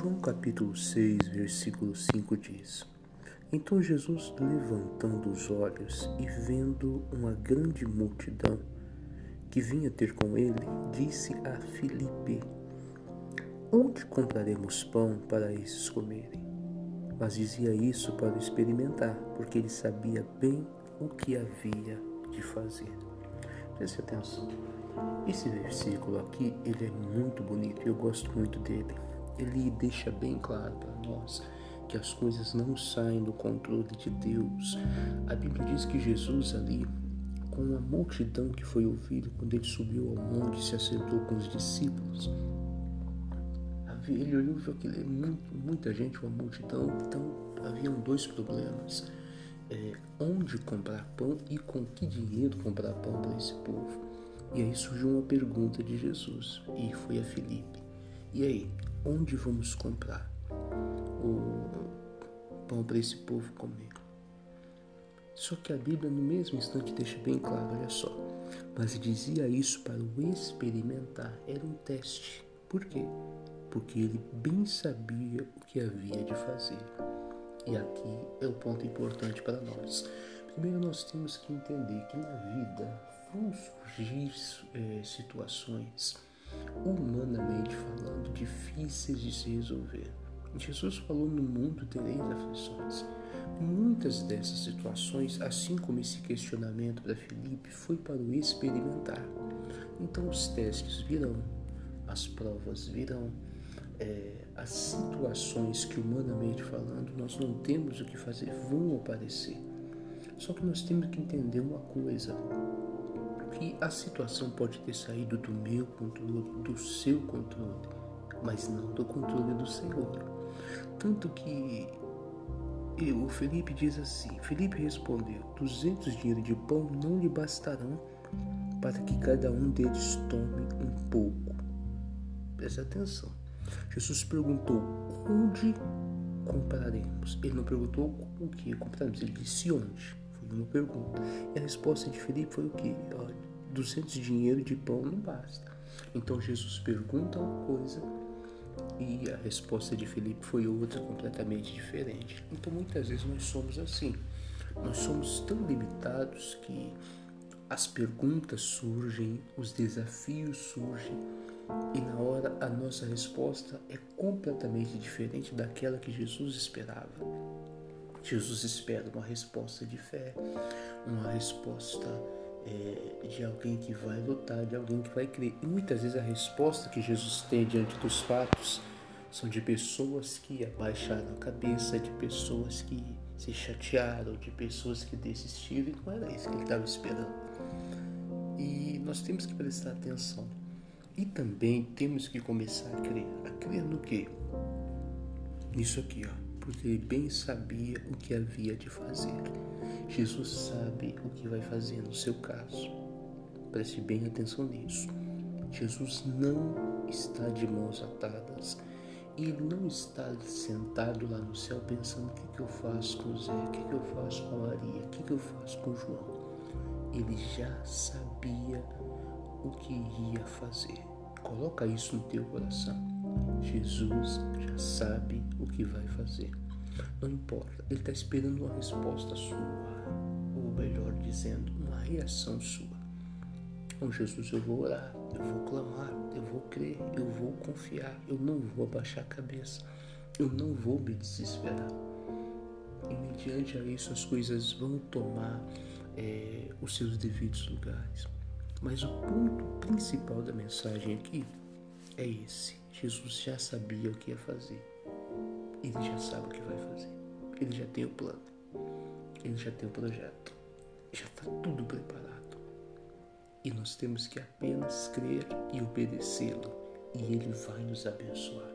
João capítulo 6, versículo 5 diz: Então Jesus, levantando os olhos e vendo uma grande multidão que vinha ter com ele, disse a Filipe: Onde compraremos pão para esses comerem? Mas dizia isso para experimentar, porque ele sabia bem o que havia de fazer. Preste atenção. Esse versículo aqui, ele é muito bonito eu gosto muito dele. Ele deixa bem claro para nós que as coisas não saem do controle de Deus. A Bíblia diz que Jesus ali, com a multidão que foi ouvido quando ele subiu ao monte e se acertou com os discípulos, ele olhou e viu que muita gente, uma multidão, então haviam dois problemas. É, onde comprar pão e com que dinheiro comprar pão para esse povo? E aí surgiu uma pergunta de Jesus e foi a Filipe. E aí, onde vamos comprar o pão para esse povo comer? Só que a Bíblia no mesmo instante deixa bem claro, olha só. Mas dizia isso para o experimentar, era um teste. Por quê? Porque ele bem sabia o que havia de fazer. E aqui é o ponto importante para nós. Primeiro nós temos que entender que na vida vão surgir é, situações, humanamente falando, difíceis de se resolver. Jesus falou: No mundo tereis aflições. Muitas dessas situações, assim como esse questionamento para Felipe, foi para o experimentar. Então, os testes virão, as provas virão, é, as situações que, humanamente falando, nós não temos o que fazer vão aparecer. Só que nós temos que entender uma coisa: que a situação pode ter saído do meu controle, do seu controle, mas não do controle do Senhor. Tanto que o Felipe diz assim: Felipe respondeu: duzentos dinheiros de pão não lhe bastarão para que cada um deles tome um pouco. Preste atenção. Jesus perguntou: onde compraremos? Ele não perguntou o que compraremos, ele disse onde. Foi uma pergunta. E a resposta de Felipe foi o que? 200 dinheiro de pão não basta. Então Jesus pergunta uma coisa e a resposta de Felipe foi outra completamente diferente. Então muitas vezes nós somos assim. Nós somos tão limitados que as perguntas surgem, os desafios surgem e na hora a nossa resposta é completamente diferente daquela que Jesus esperava. Jesus espera uma resposta de fé, uma resposta é, de alguém que vai lutar, de alguém que vai crer. E muitas vezes a resposta que Jesus tem diante dos fatos são de pessoas que abaixaram a cabeça, de pessoas que se chatearam, de pessoas que desistiram e não era isso que ele estava esperando. E nós temos que prestar atenção. E também temos que começar a crer. A crer no quê? Nisso aqui, ó. Porque ele bem sabia o que havia de fazer. Jesus sabe o que vai fazer no seu caso. Preste bem atenção nisso. Jesus não está de mãos atadas. Ele não está sentado lá no céu pensando o que, que eu faço com o Zé, o que, que eu faço com Maria, o que, que eu faço com João. Ele já sabia o que iria fazer. Coloca isso no teu coração. Jesus já sabe o que vai fazer. Não importa, ele está esperando uma resposta sua melhor dizendo, uma reação sua. Com Jesus eu vou orar, eu vou clamar, eu vou crer, eu vou confiar, eu não vou abaixar a cabeça, eu não vou me desesperar. E mediante a isso as coisas vão tomar é, os seus devidos lugares. Mas o ponto principal da mensagem aqui é esse. Jesus já sabia o que ia fazer. Ele já sabe o que vai fazer. Ele já tem o plano. Ele já tem o projeto já está tudo preparado. E nós temos que apenas crer e obedecê-lo, e ele vai nos abençoar.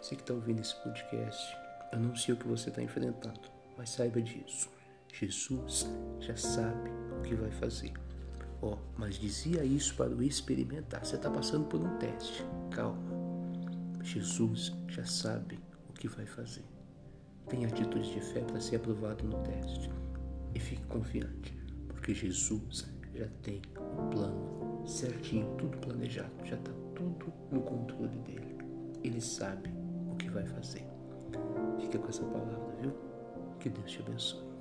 Você que está ouvindo esse podcast, eu não sei o que você está enfrentando, mas saiba disso. Jesus já sabe o que vai fazer. Ó, oh, mas dizia isso para o experimentar. Você está passando por um teste. Calma. Jesus já sabe o que vai fazer. Tenha atitude de fé para ser aprovado no teste e fique confiante, porque Jesus já tem o plano certinho, tudo planejado, já está tudo no controle dele. Ele sabe o que vai vai fazer. Fica com essa palavra, viu? Que Deus te abençoe.